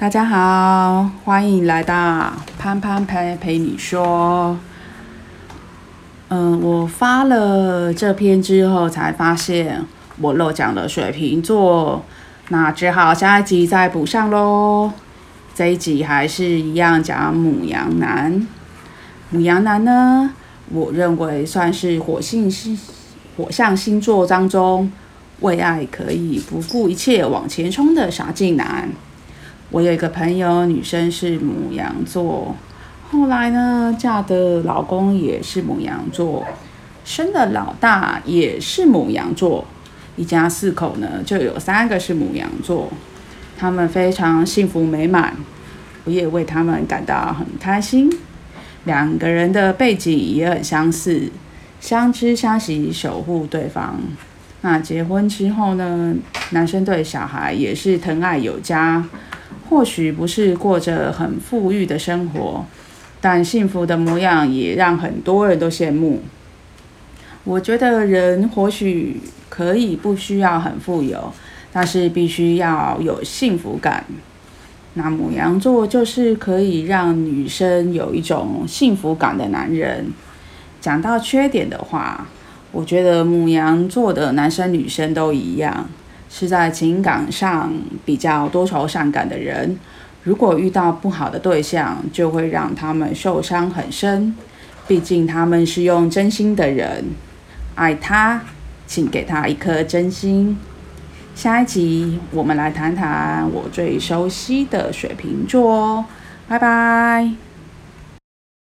大家好，欢迎来到潘潘陪陪你说。嗯，我发了这篇之后，才发现我漏讲了水瓶座，那只好下一集再补上喽。这一集还是一样讲母羊男。母羊男呢，我认为算是火星星火象星座当中为爱可以不顾一切往前冲的傻劲男。我有一个朋友，女生是母羊座，后来呢，嫁的老公也是母羊座，生的老大也是母羊座，一家四口呢就有三个是母羊座，他们非常幸福美满，我也为他们感到很开心。两个人的背景也很相似，相知相惜，守护对方。那结婚之后呢，男生对小孩也是疼爱有加。或许不是过着很富裕的生活，但幸福的模样也让很多人都羡慕。我觉得人或许可以不需要很富有，但是必须要有幸福感。那牡羊座就是可以让女生有一种幸福感的男人。讲到缺点的话，我觉得牡羊座的男生女生都一样。是在情感上比较多愁善感的人，如果遇到不好的对象，就会让他们受伤很深。毕竟他们是用真心的人，爱他，请给他一颗真心。下一集我们来谈谈我最熟悉的水瓶座哦，拜拜。